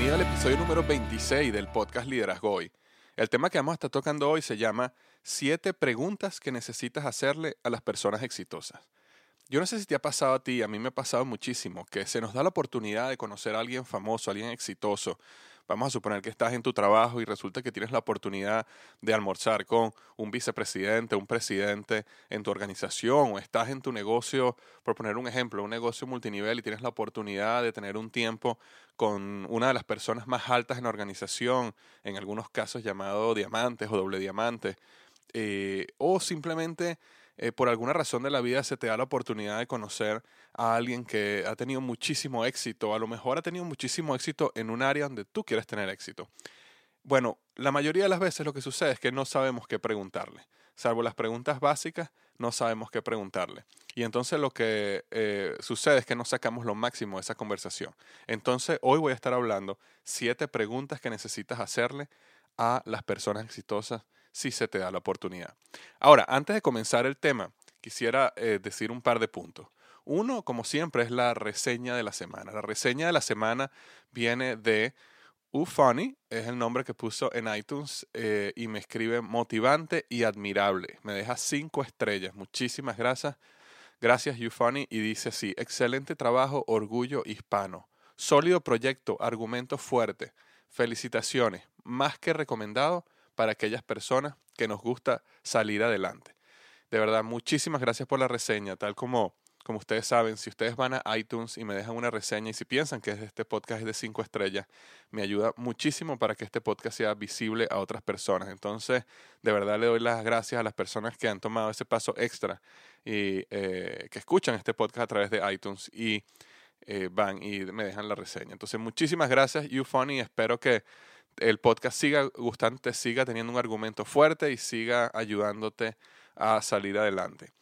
Bienvenido al episodio número 26 del podcast Liderazgo Hoy. El tema que vamos a estar tocando hoy se llama Siete preguntas que necesitas hacerle a las personas exitosas. Yo no sé si te ha pasado a ti, a mí me ha pasado muchísimo, que se nos da la oportunidad de conocer a alguien famoso, a alguien exitoso, Vamos a suponer que estás en tu trabajo y resulta que tienes la oportunidad de almorzar con un vicepresidente, un presidente en tu organización o estás en tu negocio, por poner un ejemplo, un negocio multinivel y tienes la oportunidad de tener un tiempo con una de las personas más altas en la organización, en algunos casos llamado diamantes o doble diamante, eh, o simplemente eh, por alguna razón de la vida se te da la oportunidad de conocer a alguien que ha tenido muchísimo éxito, a lo mejor ha tenido muchísimo éxito en un área donde tú quieres tener éxito. Bueno, la mayoría de las veces lo que sucede es que no sabemos qué preguntarle. Salvo las preguntas básicas, no sabemos qué preguntarle. Y entonces lo que eh, sucede es que no sacamos lo máximo de esa conversación. Entonces hoy voy a estar hablando siete preguntas que necesitas hacerle a las personas exitosas si se te da la oportunidad. Ahora, antes de comenzar el tema, quisiera eh, decir un par de puntos. Uno, como siempre, es la reseña de la semana. La reseña de la semana viene de Ufunny, es el nombre que puso en iTunes eh, y me escribe motivante y admirable. Me deja cinco estrellas. Muchísimas gracias. Gracias, Ufunny. Y dice así, excelente trabajo, orgullo hispano. Sólido proyecto, argumento fuerte. Felicitaciones. Más que recomendado para aquellas personas que nos gusta salir adelante. De verdad, muchísimas gracias por la reseña, tal como, como ustedes saben, si ustedes van a iTunes y me dejan una reseña y si piensan que este podcast es de cinco estrellas, me ayuda muchísimo para que este podcast sea visible a otras personas. Entonces, de verdad le doy las gracias a las personas que han tomado ese paso extra y eh, que escuchan este podcast a través de iTunes y eh, van y me dejan la reseña. Entonces, muchísimas gracias, YouFunny. Espero que el podcast siga gustándote, siga teniendo un argumento fuerte y siga ayudándote a salir adelante.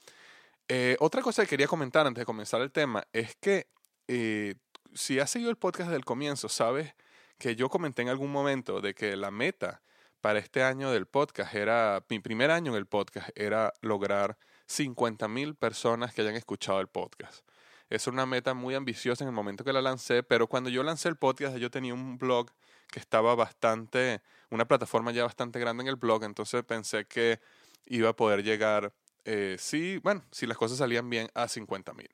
Eh, otra cosa que quería comentar antes de comenzar el tema es que eh, si has seguido el podcast desde el comienzo, sabes que yo comenté en algún momento de que la meta para este año del podcast era, mi primer año en el podcast era lograr 50 mil personas que hayan escuchado el podcast. Es una meta muy ambiciosa en el momento que la lancé, pero cuando yo lancé el podcast yo tenía un blog que estaba bastante, una plataforma ya bastante grande en el blog, entonces pensé que iba a poder llegar, eh, sí, bueno, si las cosas salían bien, a 50 mil.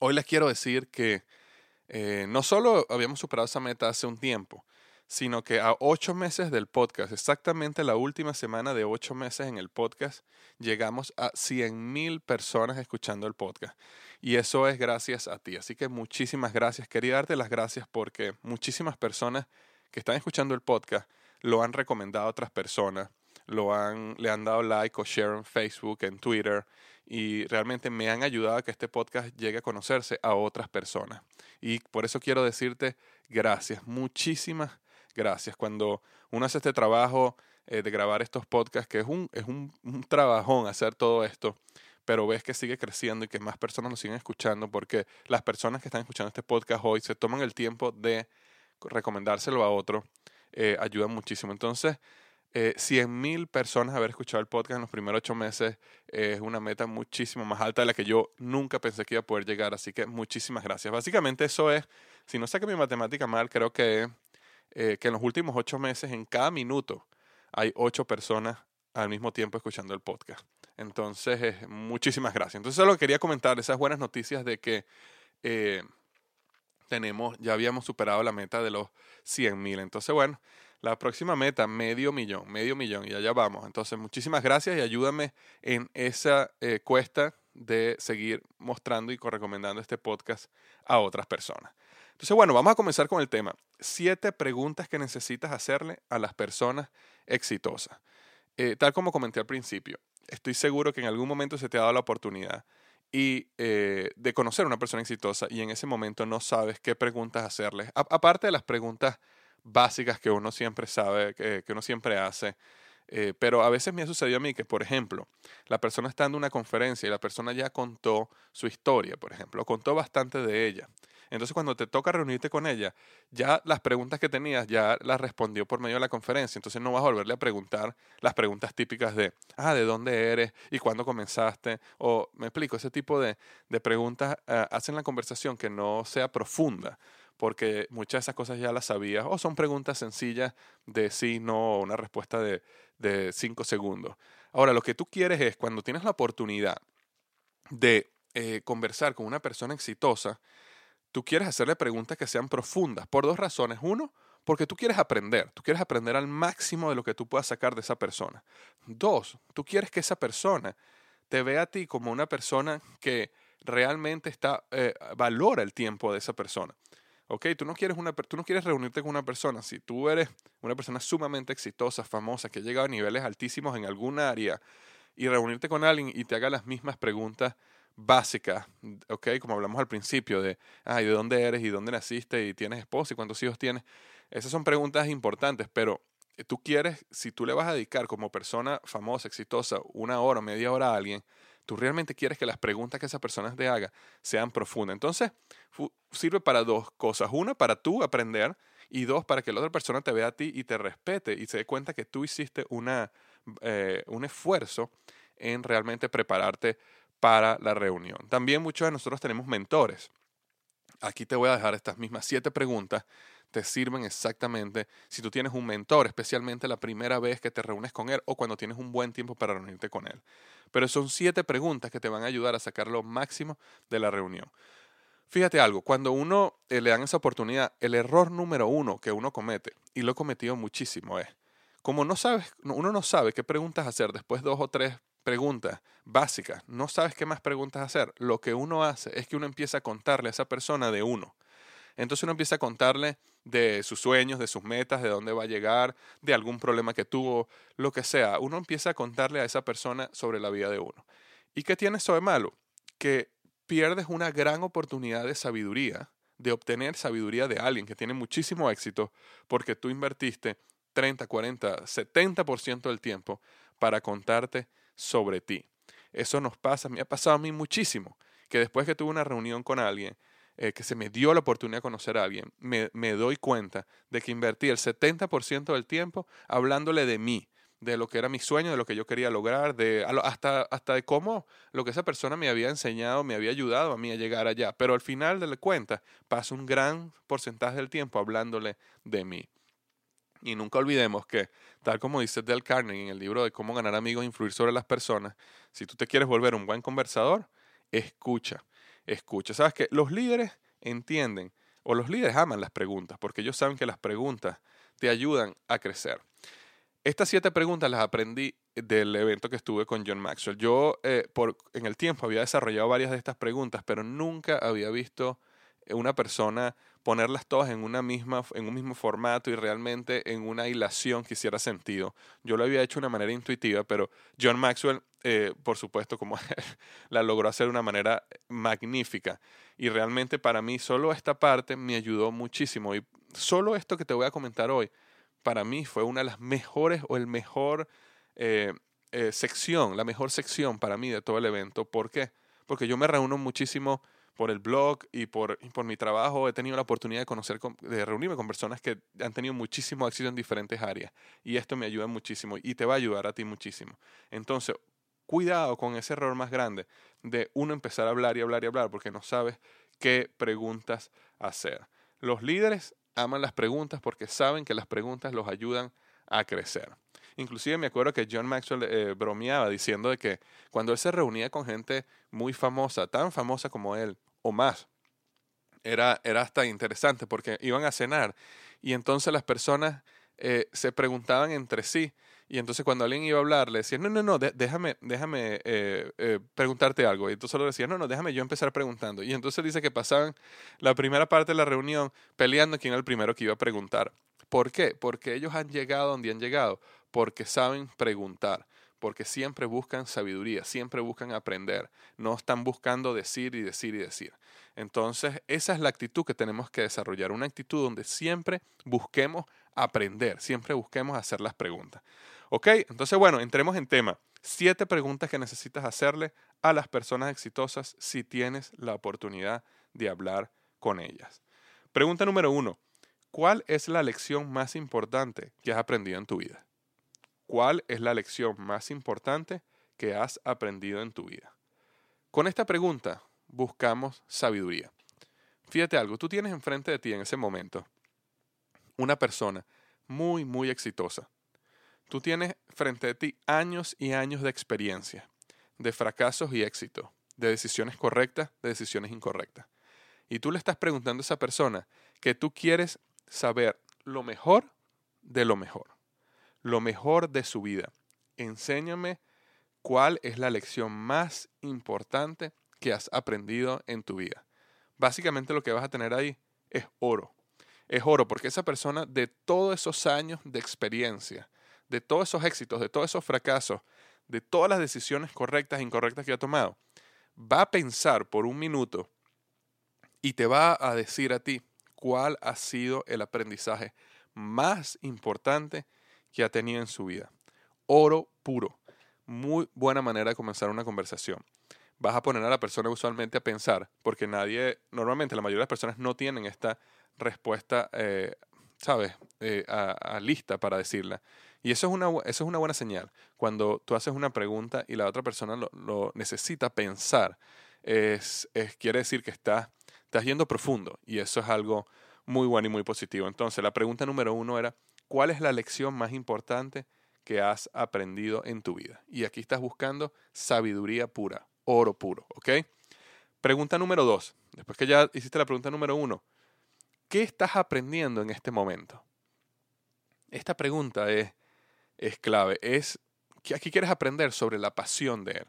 Hoy les quiero decir que eh, no solo habíamos superado esa meta hace un tiempo, sino que a ocho meses del podcast, exactamente la última semana de ocho meses en el podcast, llegamos a 100 mil personas escuchando el podcast. Y eso es gracias a ti. Así que muchísimas gracias. Quería darte las gracias porque muchísimas personas que están escuchando el podcast lo han recomendado a otras personas, lo han, le han dado like o share en Facebook, en Twitter, y realmente me han ayudado a que este podcast llegue a conocerse a otras personas. Y por eso quiero decirte gracias, muchísimas gracias. Cuando uno hace este trabajo eh, de grabar estos podcasts, que es, un, es un, un trabajón hacer todo esto, pero ves que sigue creciendo y que más personas lo siguen escuchando porque las personas que están escuchando este podcast hoy se toman el tiempo de recomendárselo a otro, eh, ayuda muchísimo. Entonces, eh, 100.000 personas haber escuchado el podcast en los primeros ocho meses es una meta muchísimo más alta de la que yo nunca pensé que iba a poder llegar. Así que muchísimas gracias. Básicamente eso es, si no saqué mi matemática mal, creo que, eh, que en los últimos ocho meses, en cada minuto, hay ocho personas al mismo tiempo escuchando el podcast. Entonces, muchísimas gracias. Entonces, solo quería comentar esas buenas noticias de que eh, tenemos, ya habíamos superado la meta de los 100 mil. Entonces, bueno, la próxima meta, medio millón, medio millón, y allá vamos. Entonces, muchísimas gracias y ayúdame en esa eh, cuesta de seguir mostrando y recomendando este podcast a otras personas. Entonces, bueno, vamos a comenzar con el tema. Siete preguntas que necesitas hacerle a las personas exitosas. Eh, tal como comenté al principio, estoy seguro que en algún momento se te ha dado la oportunidad y eh, de conocer a una persona exitosa y en ese momento no sabes qué preguntas hacerles. aparte de las preguntas básicas que uno siempre sabe, que, uno siempre hace, eh, pero a veces me ha sucedido a mí que, por ejemplo, la persona está dando una conferencia y la persona ya contó su historia, por ejemplo, contó bastante de ella. Entonces, cuando te toca reunirte con ella, ya las preguntas que tenías ya las respondió por medio de la conferencia. Entonces, no vas a volverle a preguntar las preguntas típicas de, ah, ¿de dónde eres? ¿Y cuándo comenzaste? O, me explico, ese tipo de, de preguntas uh, hacen la conversación que no sea profunda porque muchas de esas cosas ya las sabías o son preguntas sencillas de sí, no, o una respuesta de, de cinco segundos. Ahora, lo que tú quieres es, cuando tienes la oportunidad de eh, conversar con una persona exitosa, tú quieres hacerle preguntas que sean profundas por dos razones. Uno, porque tú quieres aprender, tú quieres aprender al máximo de lo que tú puedas sacar de esa persona. Dos, tú quieres que esa persona te vea a ti como una persona que realmente está, eh, valora el tiempo de esa persona. ¿ok? Tú no, quieres tú no quieres reunirte con una persona. Si tú eres una persona sumamente exitosa, famosa, que ha llegado a niveles altísimos en algún área, y reunirte con alguien y te haga las mismas preguntas básica, ¿ok? Como hablamos al principio de, ay, ¿de dónde eres y dónde naciste y tienes esposa y cuántos hijos tienes? Esas son preguntas importantes, pero eh, tú quieres, si tú le vas a dedicar como persona famosa, exitosa, una hora o media hora a alguien, tú realmente quieres que las preguntas que esa persona te haga sean profundas. Entonces, sirve para dos cosas. Una, para tú aprender y dos, para que la otra persona te vea a ti y te respete y se dé cuenta que tú hiciste una, eh, un esfuerzo en realmente prepararte para la reunión. También muchos de nosotros tenemos mentores. Aquí te voy a dejar estas mismas siete preguntas. Te sirven exactamente si tú tienes un mentor, especialmente la primera vez que te reúnes con él o cuando tienes un buen tiempo para reunirte con él. Pero son siete preguntas que te van a ayudar a sacar lo máximo de la reunión. Fíjate algo, cuando uno eh, le dan esa oportunidad, el error número uno que uno comete, y lo he cometido muchísimo, es, como no sabes, uno no sabe qué preguntas hacer después de dos o tres preguntas básicas, no sabes qué más preguntas hacer, lo que uno hace es que uno empieza a contarle a esa persona de uno. Entonces uno empieza a contarle de sus sueños, de sus metas, de dónde va a llegar, de algún problema que tuvo, lo que sea. Uno empieza a contarle a esa persona sobre la vida de uno. ¿Y qué tiene eso de malo? Que pierdes una gran oportunidad de sabiduría, de obtener sabiduría de alguien que tiene muchísimo éxito porque tú invertiste 30, 40, 70% del tiempo para contarte sobre ti. Eso nos pasa, me ha pasado a mí muchísimo, que después que tuve una reunión con alguien, eh, que se me dio la oportunidad de conocer a alguien, me, me doy cuenta de que invertí el 70% del tiempo hablándole de mí, de lo que era mi sueño, de lo que yo quería lograr, de hasta, hasta de cómo lo que esa persona me había enseñado, me había ayudado a mí a llegar allá. Pero al final de la cuenta, paso un gran porcentaje del tiempo hablándole de mí. Y nunca olvidemos que, tal como dice Del Carnegie en el libro de cómo ganar amigos e influir sobre las personas, si tú te quieres volver un buen conversador, escucha, escucha. Sabes que los líderes entienden, o los líderes aman las preguntas, porque ellos saben que las preguntas te ayudan a crecer. Estas siete preguntas las aprendí del evento que estuve con John Maxwell. Yo eh, por, en el tiempo había desarrollado varias de estas preguntas, pero nunca había visto una persona ponerlas todas en, una misma, en un mismo formato y realmente en una hilación que hiciera sentido. Yo lo había hecho de una manera intuitiva, pero John Maxwell, eh, por supuesto, como la logró hacer de una manera magnífica. Y realmente para mí solo esta parte me ayudó muchísimo. Y solo esto que te voy a comentar hoy, para mí fue una de las mejores o el mejor eh, eh, sección, la mejor sección para mí de todo el evento. ¿Por qué? Porque yo me reúno muchísimo por el blog y por, por mi trabajo. He tenido la oportunidad de conocer, de reunirme con personas que han tenido muchísimo éxito en diferentes áreas. Y esto me ayuda muchísimo y te va a ayudar a ti muchísimo. Entonces, cuidado con ese error más grande de uno empezar a hablar y hablar y hablar porque no sabes qué preguntas hacer. Los líderes aman las preguntas porque saben que las preguntas los ayudan a crecer. Inclusive me acuerdo que John Maxwell eh, bromeaba diciendo de que cuando él se reunía con gente muy famosa, tan famosa como él o más, era, era hasta interesante porque iban a cenar y entonces las personas eh, se preguntaban entre sí y entonces cuando alguien iba a hablar le decían, no, no, no, déjame, déjame eh, preguntarte algo. Y entonces le decía, no, no, déjame yo empezar preguntando. Y entonces dice que pasaban la primera parte de la reunión peleando quién era el primero que iba a preguntar. ¿Por qué? Porque ellos han llegado donde han llegado, porque saben preguntar, porque siempre buscan sabiduría, siempre buscan aprender, no están buscando decir y decir y decir. Entonces, esa es la actitud que tenemos que desarrollar, una actitud donde siempre busquemos aprender, siempre busquemos hacer las preguntas. ¿Ok? Entonces, bueno, entremos en tema. Siete preguntas que necesitas hacerle a las personas exitosas si tienes la oportunidad de hablar con ellas. Pregunta número uno. ¿Cuál es la lección más importante que has aprendido en tu vida? ¿Cuál es la lección más importante que has aprendido en tu vida? Con esta pregunta buscamos sabiduría. Fíjate algo, tú tienes enfrente de ti en ese momento una persona muy, muy exitosa. Tú tienes frente a ti años y años de experiencia, de fracasos y éxitos, de decisiones correctas, de decisiones incorrectas. Y tú le estás preguntando a esa persona que tú quieres saber lo mejor de lo mejor, lo mejor de su vida. Enséñame cuál es la lección más importante que has aprendido en tu vida. Básicamente lo que vas a tener ahí es oro. Es oro porque esa persona de todos esos años de experiencia, de todos esos éxitos, de todos esos fracasos, de todas las decisiones correctas e incorrectas que ha tomado, va a pensar por un minuto y te va a decir a ti, cuál ha sido el aprendizaje más importante que ha tenido en su vida. Oro puro. Muy buena manera de comenzar una conversación. Vas a poner a la persona usualmente a pensar, porque nadie, normalmente la mayoría de las personas no tienen esta respuesta, eh, ¿sabes?, eh, a, lista para decirla. Y eso es, una, eso es una buena señal. Cuando tú haces una pregunta y la otra persona lo, necesita pensar, es, quiere decir que está estás yendo profundo y eso es algo muy bueno y muy positivo. Entonces, la pregunta número uno era, ¿cuál es la lección más importante que has aprendido en tu vida? Y aquí estás buscando sabiduría pura, oro puro, ¿ok? Pregunta número dos, después que ya hiciste la pregunta número uno, ¿qué estás aprendiendo en este momento? Esta pregunta es, clave, es aquí quieres aprender sobre la pasión de Él.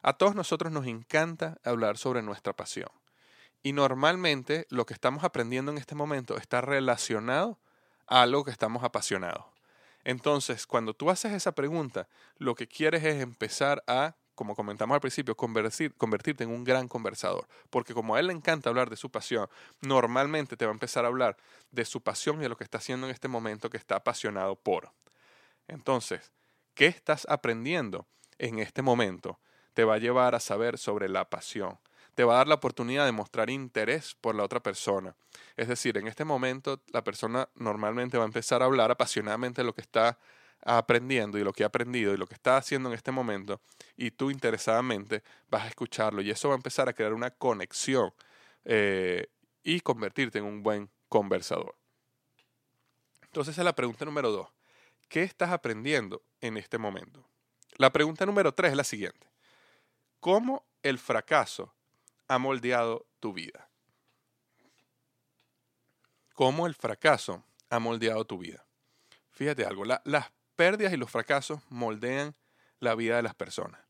A todos nosotros nos encanta hablar sobre nuestra pasión. Y normalmente lo que estamos aprendiendo en este momento está relacionado a algo que estamos apasionados. Entonces, cuando tú haces esa pregunta, lo que quieres es empezar a, como comentamos al principio, convertirte en un gran conversador. Porque como a él le encanta hablar de su pasión, normalmente te va a empezar a hablar de su pasión y de lo que está haciendo en este momento que está apasionado por. Entonces, ¿qué estás aprendiendo en este momento? Te va a llevar a saber sobre la pasión te va a dar la oportunidad de mostrar interés por la otra persona. Es decir, en este momento la persona normalmente va a empezar a hablar apasionadamente de lo que está aprendiendo y lo que ha aprendido y lo que está haciendo en este momento y tú interesadamente vas a escucharlo y eso va a empezar a crear una conexión eh, y convertirte en un buen conversador. Entonces es la pregunta número dos. ¿Qué estás aprendiendo en este momento? La pregunta número tres es la siguiente. ¿Cómo el fracaso ha moldeado tu vida? ¿Cómo el fracaso ha moldeado tu vida? Fíjate algo, las pérdidas y los fracasos moldean la vida de las personas.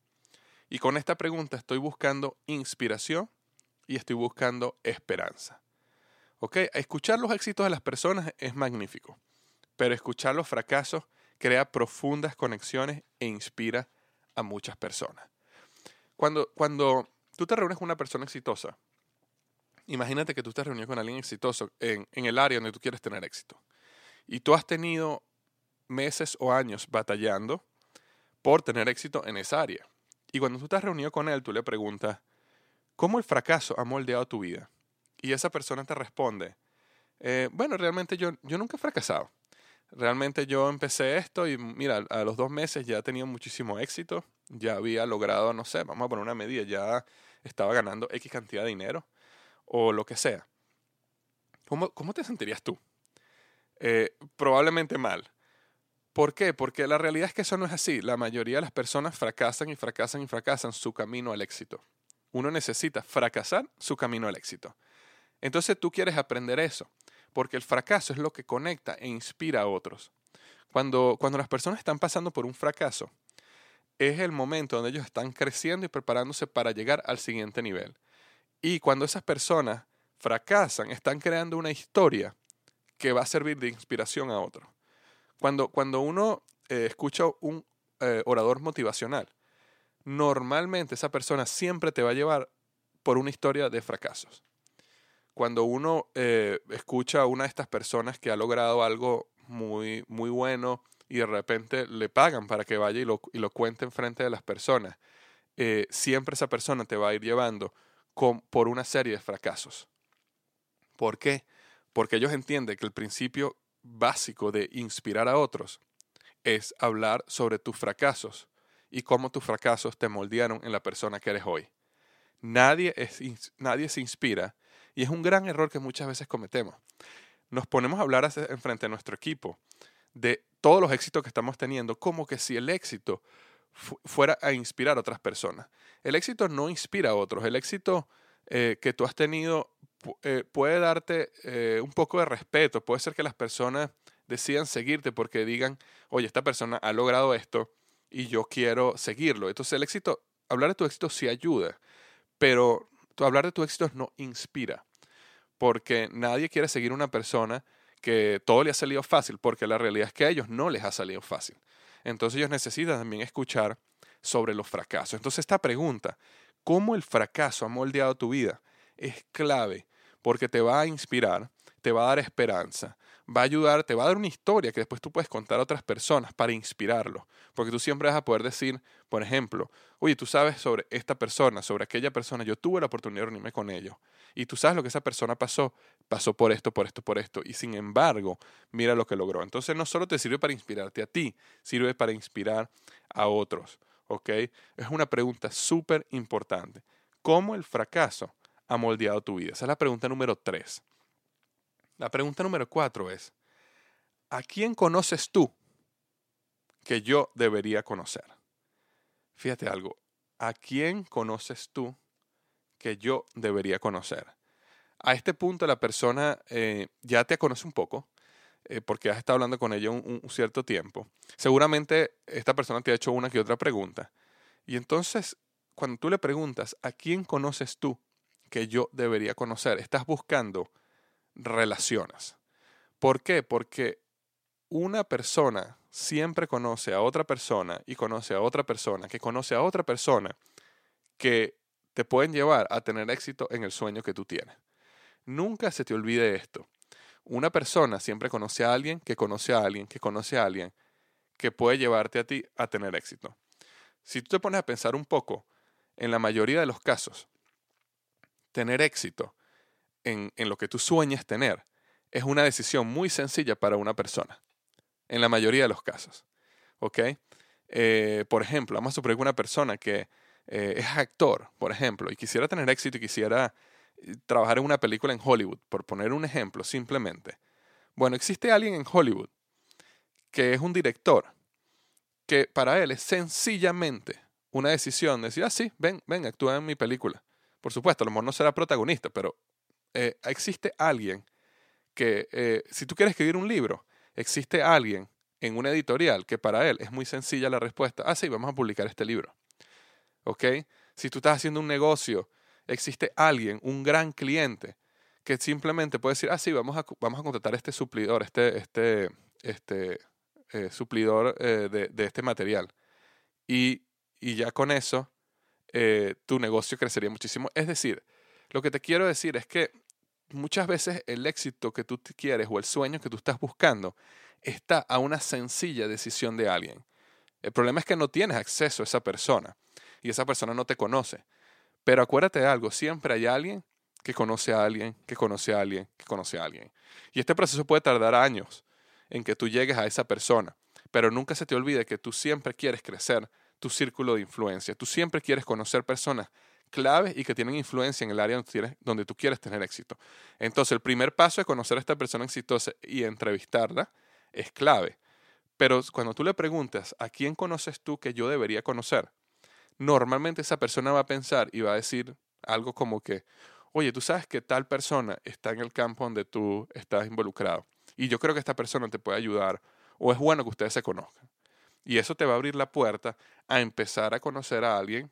Y con esta pregunta estoy buscando inspiración y estoy buscando esperanza. ¿Ok? Escuchar los éxitos de las personas es magnífico, pero escuchar los fracasos crea profundas conexiones e inspira a muchas personas. Cuando, cuando tú te reúnes con una persona exitosa, imagínate que tú estás reunido con alguien exitoso en, en el área donde tú quieres tener éxito. Y tú has tenido meses o años batallando por tener éxito en esa área. Y cuando tú estás reunido con él, tú le preguntas, ¿cómo el fracaso ha moldeado tu vida? Y esa persona te responde, eh, bueno, realmente yo, yo nunca he fracasado. Realmente yo empecé esto y mira, a los dos meses ya tenido muchísimo éxito, ya había logrado, no sé, vamos a poner una medida, ya estaba ganando X cantidad de dinero o lo que sea. ¿Cómo, cómo te sentirías tú? Eh, probablemente mal. ¿Por qué? Porque la realidad es que eso no es así. La mayoría de las personas fracasan y fracasan y fracasan su camino al éxito. Uno necesita fracasar su camino al éxito. Entonces tú quieres aprender eso, porque el fracaso es lo que conecta e inspira a otros. Cuando, cuando las personas están pasando por un fracaso, es el momento donde ellos están creciendo y preparándose para llegar al siguiente nivel. Y cuando esas personas fracasan, están creando una historia que va a servir de inspiración a otros. Cuando, cuando uno eh, escucha un eh, orador motivacional, normalmente esa persona siempre te va a llevar por una historia de fracasos. Cuando uno eh, escucha a una de estas personas que ha logrado algo muy, muy bueno y de repente le pagan para que vaya y lo, y lo cuente frente de las personas, siempre esa persona te va a ir llevando por una serie de fracasos. ¿Por qué? Porque ellos entienden que el principio básico de inspirar a otros es hablar sobre tus fracasos y cómo tus fracasos te moldearon en la persona que eres hoy. Nadie, nadie se inspira y es un gran error que muchas veces cometemos. Nos ponemos a hablar en frente a nuestro equipo de todos los éxitos que estamos teniendo, como que si el éxito fuera a inspirar a otras personas. El éxito no inspira a otros, el éxito eh, que tú has tenido eh, puede darte eh, un poco de respeto, puede ser que las personas decidan seguirte porque digan, oye, esta persona ha logrado esto y yo quiero seguirlo. Entonces el éxito, hablar de tu éxito sí ayuda, pero hablar de tu éxito no inspira, porque nadie quiere seguir una persona que todo le ha salido fácil, porque la realidad es que a ellos no les ha salido fácil. Entonces ellos necesitan también escuchar sobre los fracasos. Entonces esta pregunta, ¿cómo el fracaso ha moldeado tu vida? Es clave porque te va a inspirar, te va a dar esperanza, va a ayudar, te va a dar una historia que después tú puedes contar a otras personas para inspirarlo. Porque tú siempre vas a poder decir, por ejemplo, oye, tú sabes sobre esta persona, sobre aquella persona, yo tuve la oportunidad de reunirme con ellos. Y tú sabes lo que esa persona pasó, pasó por esto, por esto, por esto. Y sin embargo, mira lo que logró. Entonces no solo te sirve para inspirarte a ti, sirve para inspirar a otros. ¿Ok? Es una pregunta súper importante. ¿Cómo el fracaso ha moldeado tu vida? Esa es la pregunta número tres. La pregunta número cuatro es, ¿a quién conoces tú que yo debería conocer? Fíjate algo, ¿a quién conoces tú que yo debería conocer? A este punto la persona eh, ya te conoce un poco, eh, porque has estado hablando con ella un, un, cierto tiempo. Seguramente esta persona te ha hecho una que otra pregunta. Y entonces, cuando tú le preguntas, ¿a quién conoces tú que yo debería conocer. Estás buscando relaciones. ¿Por qué? Porque una persona siempre conoce a otra persona y conoce a otra persona que conoce a otra persona que te pueden llevar a tener éxito en el sueño que tú tienes. Nunca se te olvide esto. Una persona siempre conoce a alguien que conoce a alguien que conoce a alguien que puede llevarte a ti a tener éxito. Si tú te pones a pensar un poco, en la mayoría de los casos, tener éxito en, lo que tú sueñas tener es una decisión muy sencilla para una persona, en la mayoría de los casos. ¿Ok? Eh, por ejemplo, vamos a suponer una persona que eh, es actor, por ejemplo, y quisiera tener éxito y quisiera eh, trabajar en una película en Hollywood, por poner un ejemplo simplemente. Bueno, existe alguien en Hollywood que es un director que para él es sencillamente una decisión de decir, ah, sí, ven, ven, actúa en mi película. Por supuesto, a lo mejor no será protagonista, pero eh, existe alguien que, eh, si tú quieres escribir un libro, existe alguien en una editorial que para él es muy sencilla la respuesta, ah, sí, vamos a publicar este libro. ¿Ok? Si tú estás haciendo un negocio, existe alguien, un gran cliente, que simplemente puede decir, ah, sí, vamos a, vamos a contratar este suplidor, este, este, este eh, suplidor de, de, este material. Y, y ya con eso tu negocio crecería muchísimo. Es decir, Lo que te quiero decir es que muchas veces el éxito que tú quieres o el sueño que tú estás buscando está a una sencilla decisión de alguien. El problema es que no tienes acceso a esa persona y esa persona no te conoce. Pero acuérdate de algo, siempre hay alguien que conoce a alguien, que conoce a alguien, que conoce a alguien. Y este proceso puede tardar años en que tú llegues a esa persona, pero nunca se te olvide que tú siempre quieres crecer tu círculo de influencia, tú siempre quieres conocer personas claves y que tienen influencia en el área donde tú quieres tener éxito. Entonces, el primer paso es conocer a esta persona exitosa y entrevistarla es clave. Pero cuando tú le preguntas, ¿a quién conoces tú que yo debería conocer? Normalmente esa persona va a pensar y va a decir algo como que, oye, tú sabes que tal persona está en el campo donde tú estás involucrado y yo creo que esta persona te puede ayudar o es bueno que ustedes se conozcan. Y eso te va a abrir la puerta a empezar a conocer a alguien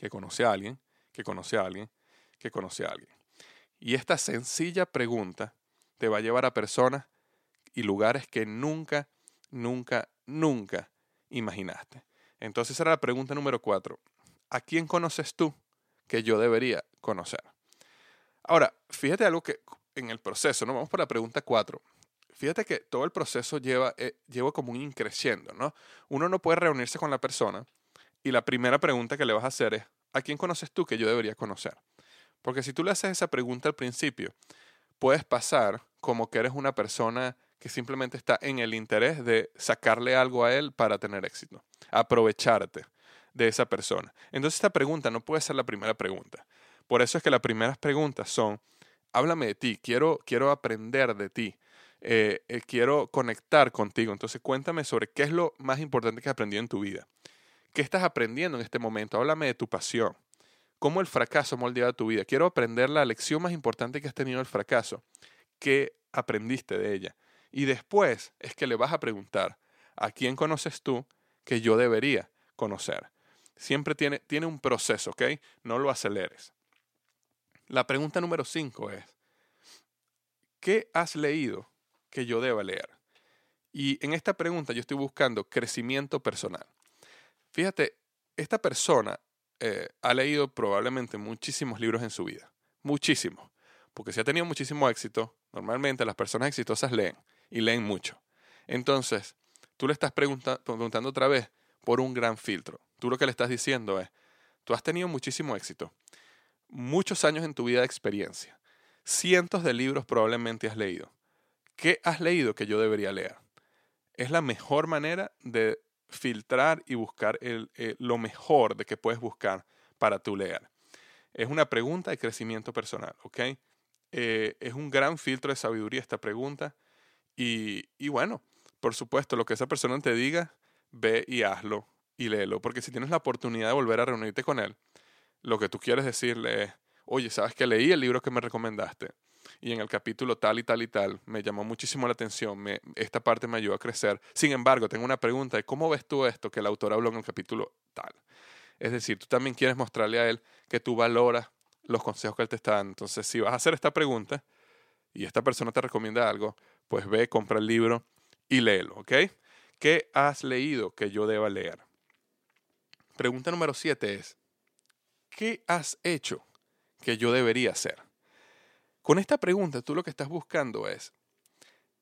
que conoce a alguien, que conoce a alguien, que conoce a alguien. Y esta sencilla pregunta te va a llevar a personas y lugares que nunca, nunca, nunca imaginaste. Entonces era la pregunta número cuatro. ¿A quién conoces tú que yo debería conocer? Ahora, fíjate algo que en el proceso, ¿no? Vamos por la pregunta cuatro. Fíjate que todo el proceso lleva, eh, lleva como un increciendo, ¿no? Uno no puede reunirse con la persona y la primera pregunta que le vas a hacer es, ¿a quién conoces tú que yo debería conocer? Porque si tú le haces esa pregunta al principio, puedes pasar como que eres una persona que simplemente está en el interés de sacarle algo a él para tener éxito, aprovecharte de esa persona. Entonces esta pregunta no puede ser la primera pregunta. Por eso es que las primeras preguntas son, háblame de ti, quiero, quiero aprender de ti, eh, eh, quiero conectar contigo. Entonces cuéntame sobre qué es lo más importante que has aprendido en tu vida. ¿Qué estás aprendiendo en este momento? Háblame de tu pasión. ¿Cómo el fracaso ha moldeado tu vida? Quiero aprender la lección más importante que has tenido el fracaso. ¿Qué aprendiste de ella? Y después es que le vas a preguntar, ¿a quién conoces tú que yo debería conocer? Siempre tiene, tiene un proceso, ¿ok? No lo aceleres. La pregunta número cinco es, ¿qué has leído que yo deba leer? Y en esta pregunta yo estoy buscando crecimiento personal. Fíjate, esta persona eh, ha leído probablemente muchísimos libros en su vida, muchísimos, porque si ha tenido muchísimo éxito, normalmente las personas exitosas leen y leen mucho. Entonces, tú le estás preguntando otra vez por un gran filtro. Tú lo que le estás diciendo es, tú has tenido muchísimo éxito, muchos años en tu vida de experiencia, cientos de libros probablemente has leído. ¿Qué has leído que yo debería leer? Es la mejor manera de filtrar y buscar el, eh, lo mejor de que puedes buscar para tu leer. Es una pregunta de crecimiento personal, ¿ok? Eh, es un gran filtro de sabiduría esta pregunta. Y, y, bueno, por supuesto, lo que esa persona te diga, ve y hazlo y léelo. Porque si tienes la oportunidad de volver a reunirte con él, lo que tú quieres decirle es, oye, ¿sabes que leí el libro que me recomendaste? Y en el capítulo tal y tal y tal me llamó muchísimo la atención, esta parte me ayudó a crecer. Sin embargo, tengo una pregunta de cómo ves tú esto que el autor habló en el capítulo tal. Es decir, tú también quieres mostrarle a él que tú valoras los consejos que él te está dando. Entonces, si vas a hacer esta pregunta y esta persona te recomienda algo, pues ve, compra el libro y léelo, ¿ok? ¿Qué has leído que yo deba leer? Pregunta número siete es, ¿qué has hecho que yo debería hacer? Con esta pregunta tú lo que estás buscando es,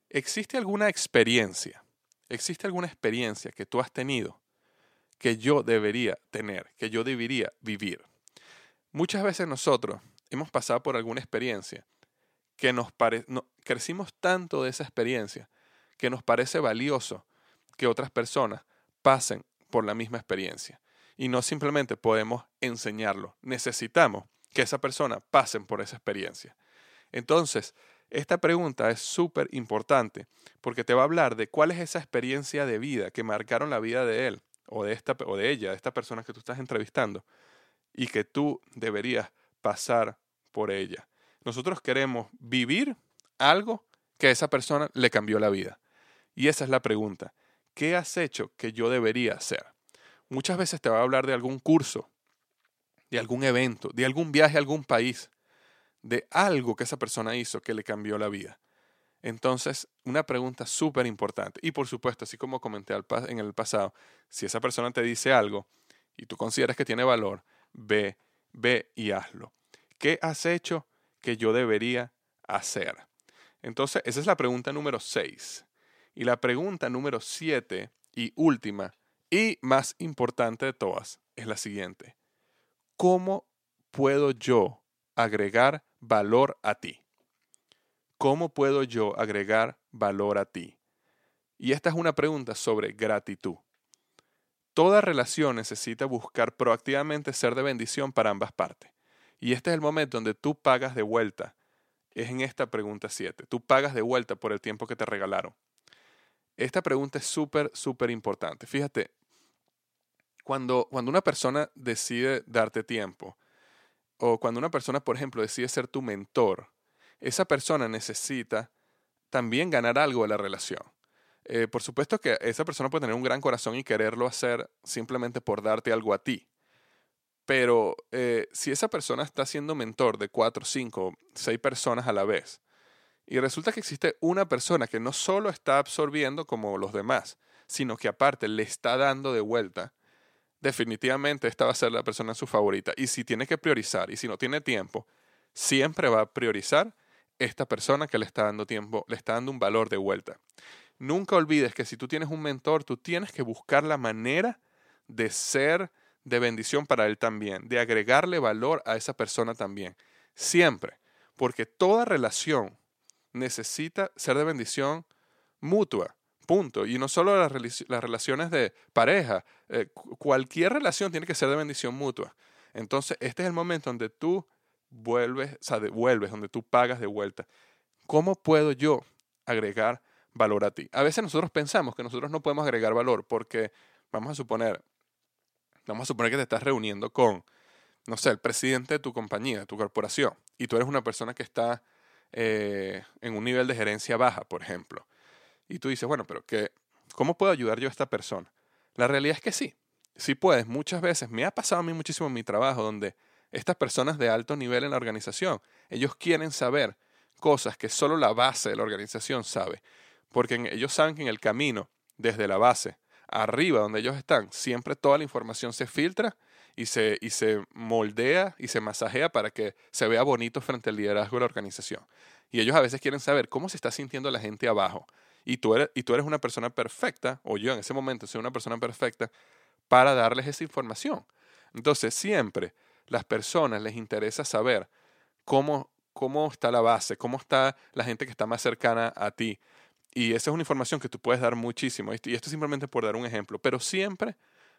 ¿existe alguna experiencia? ¿Existe alguna experiencia que tú has tenido que yo debería tener, que yo debería vivir? Muchas veces nosotros hemos pasado por alguna experiencia que nos crecimos tanto de esa experiencia que nos parece valioso que otras personas pasen por la misma experiencia. Y no simplemente podemos enseñarlo, necesitamos que esa persona pasen por esa experiencia. Entonces, esta pregunta es súper importante porque te va a hablar de cuál es esa experiencia de vida que marcaron la vida de él o de, esta, o de ella, de esta persona que tú estás entrevistando, y que tú deberías pasar por ella. Nosotros queremos vivir algo que a esa persona le cambió la vida. Y esa es la pregunta. ¿Qué has hecho que yo debería hacer? Muchas veces te va a hablar de algún curso, de algún evento, de algún viaje a algún país de algo que esa persona hizo que le cambió la vida. Entonces, una pregunta súper importante. Y por supuesto, así como comenté en el pasado, si esa persona te dice algo y tú consideras que tiene valor, ve, ve y hazlo. ¿Qué has hecho que yo debería hacer? Entonces, esa es la pregunta número 6. Y la pregunta número 7 y última y más importante de todas es la siguiente. ¿Cómo puedo yo agregar valor a ti? ¿Cómo puedo yo agregar valor a ti? Y esta es una pregunta sobre gratitud. Toda relación necesita buscar proactivamente ser de bendición para ambas partes. Y este es el momento donde tú pagas de vuelta. Es en esta pregunta 7. Tú pagas de vuelta por el tiempo que te regalaron. Esta pregunta es súper, súper importante. Fíjate, cuando, cuando una persona decide darte tiempo, o cuando una persona, por ejemplo, decide ser tu mentor, esa persona necesita también ganar algo de la relación. Eh, por supuesto que esa persona puede tener un gran corazón y quererlo hacer simplemente por darte algo a ti. Pero eh, si esa persona está siendo mentor de cuatro, cinco, seis personas a la vez, y resulta que existe una persona que no solo está absorbiendo como los demás, sino que aparte le está dando de vuelta, definitivamente esta va a ser la persona su favorita. Y si tiene que priorizar, y si no tiene tiempo, siempre va a priorizar esta persona que le está dando tiempo, le está dando un valor de vuelta. Nunca olvides que si tú tienes un mentor, tú tienes que buscar la manera de ser de bendición para él también, de agregarle valor a esa persona también. Siempre, porque toda relación necesita ser de bendición mutua, punto. Y no solo las, relaciones de pareja, eh, cualquier relación tiene que ser de bendición mutua. Entonces, este es el momento donde tú vuelves, o sea, devuelves, donde tú pagas de vuelta. ¿Cómo puedo yo agregar valor a ti. A veces nosotros pensamos que nosotros no podemos agregar valor porque, vamos a suponer, vamos a suponer que te estás reuniendo con, no sé, el presidente de tu compañía, de tu corporación, y tú eres una persona que está eh, en un nivel de gerencia baja, por ejemplo. Y tú dices, bueno, pero ¿qué, ¿cómo puedo ayudar yo a esta persona? La realidad es que sí, sí puedes. Muchas veces me ha pasado a mí muchísimo en mi trabajo donde estas personas de alto nivel en la organización, ellos quieren saber cosas que solo la base de la organización sabe porque ellos saben que en el camino, desde la base, arriba donde ellos están, siempre toda la información se filtra y se, y se moldea y se masajea para que se vea bonito frente al liderazgo de la organización. Y ellos a veces quieren saber cómo se está sintiendo la gente abajo. Y tú eres, y tú eres una persona perfecta, o yo en ese momento soy una persona perfecta, para darles esa información. Entonces, siempre las personas les interesa saber cómo, cómo está la base, cómo está la gente que está más cercana a ti, y esa es una información que tú puedes dar muchísimo. Y esto simplemente por dar un ejemplo. Pero siempre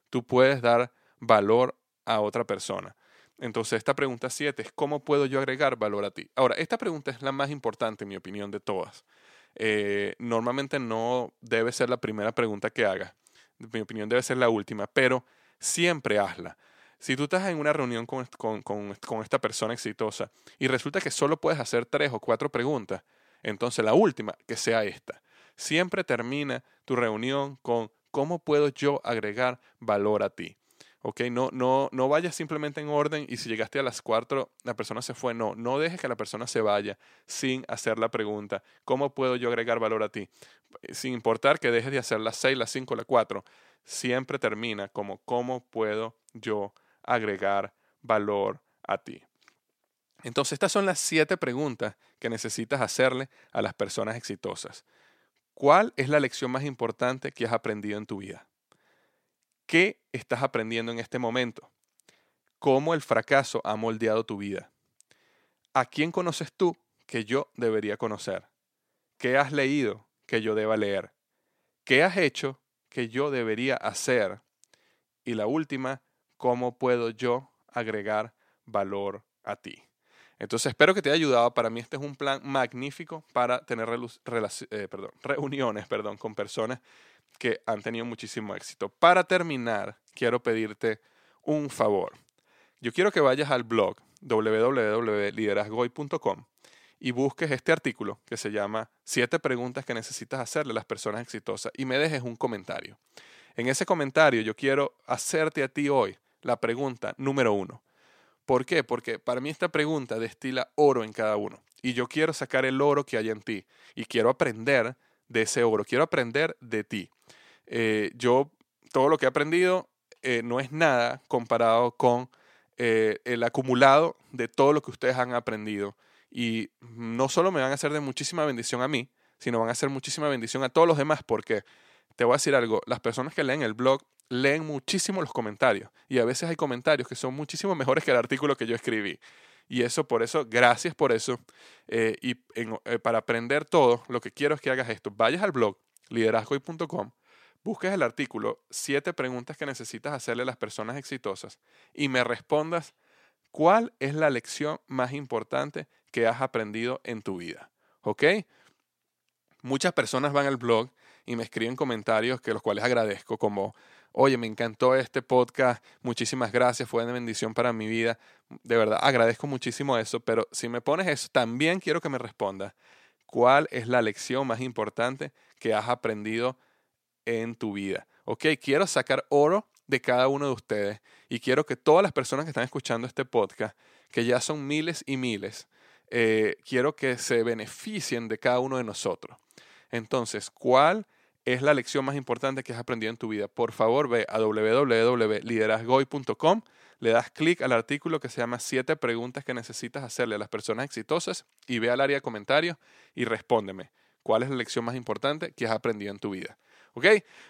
tú puedes dar valor a otra persona. Entonces, esta pregunta 7 es, ¿cómo puedo yo agregar valor a ti? Ahora, esta pregunta es la más importante, en mi opinión, de todas. Eh, normalmente no debe ser la primera pregunta que hagas. Mi opinión, debe ser la última, pero siempre hazla. Si tú estás en una reunión con, con, con esta persona exitosa y resulta que solo puedes hacer tres o cuatro preguntas, entonces la última, que sea esta. Siempre termina tu reunión con cómo puedo yo agregar valor a ti. ¿Ok? No, no, no vayas simplemente en orden y si llegaste a las cuatro, la persona se fue. No, no dejes que la persona se vaya sin hacer la pregunta, ¿cómo puedo yo agregar valor a ti? Sin importar que dejes de hacer las seis, las cinco, las cuatro, siempre termina como, ¿cómo puedo yo agregar valor a ti? Entonces, estas son las siete preguntas que necesitas hacerle a las personas exitosas. ¿Cuál es la lección más importante que has aprendido en tu vida? ¿Qué estás aprendiendo en este momento? ¿Cómo el fracaso ha moldeado tu vida? ¿A quién conoces tú que yo debería conocer? ¿Qué has leído que yo deba leer? ¿Qué has hecho que yo debería hacer? Y la última, ¿cómo puedo yo agregar valor a ti? Entonces espero que te haya ayudado. Para mí este es un plan magnífico para tener eh, reuniones perdón, con personas que han tenido muchísimo éxito. Para terminar, quiero pedirte un favor. Yo quiero que vayas al blog www.liderazgoy.com y busques este artículo que se llama Siete preguntas que necesitas hacerle a las personas exitosas y me dejes un comentario. En ese comentario yo quiero hacerte a ti hoy la pregunta número uno. ¿Por qué? Porque para mí esta pregunta destila oro en cada uno. Y yo quiero sacar el oro que hay en ti. Y quiero aprender de ese oro. Quiero aprender de ti. Eh, yo, todo lo que he aprendido eh, no es nada comparado con eh, el acumulado de todo lo que ustedes han aprendido. Y no solo me van a hacer de muchísima bendición a mí, sino van a hacer muchísima bendición a todos los demás, porque te voy a decir algo, las personas que leen el blog leen muchísimo los comentarios y a veces hay comentarios que son muchísimo mejores que el artículo que yo escribí. Y eso, por eso, gracias por eso. Y para aprender todo, lo que quiero es que hagas esto. Vayas al blog liderazgoy.com, busques el artículo, siete preguntas que necesitas hacerle a las personas exitosas y me respondas cuál es la lección más importante que has aprendido en tu vida. ¿Ok? Muchas personas van al blog y me escriben comentarios que los cuales agradezco como oye, me encantó este podcast, muchísimas gracias, fue una bendición para mi vida. De verdad, agradezco muchísimo eso, pero si me pones eso, también quiero que me respondas, ¿cuál es la lección más importante que has aprendido en tu vida? Ok, quiero sacar oro de cada uno de ustedes y quiero que todas las personas que están escuchando este podcast, que ya son miles y miles, eh, quiero que se beneficien de cada uno de nosotros. Entonces, ¿cuál es la lección más importante que has aprendido en tu vida. Por favor, ve a www.liderazgoy.com, le das clic al artículo que se llama Siete preguntas que necesitas hacerle a las personas exitosas y ve al área de comentarios y respóndeme. ¿Cuál es la lección más importante que has aprendido en tu vida? ¿Ok?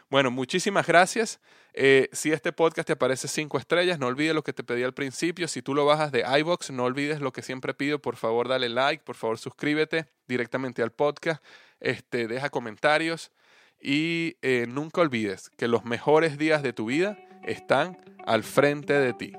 Bueno, muchísimas gracias. Eh, si este podcast te parece cinco estrellas, no olvides lo que te pedí al principio. Si tú lo bajas de iBox, no olvides lo que siempre pido. Por favor, dale like, por favor, suscríbete directamente al podcast. Este, deja comentarios. Y eh, nunca olvides que los mejores días de tu vida están al frente de ti.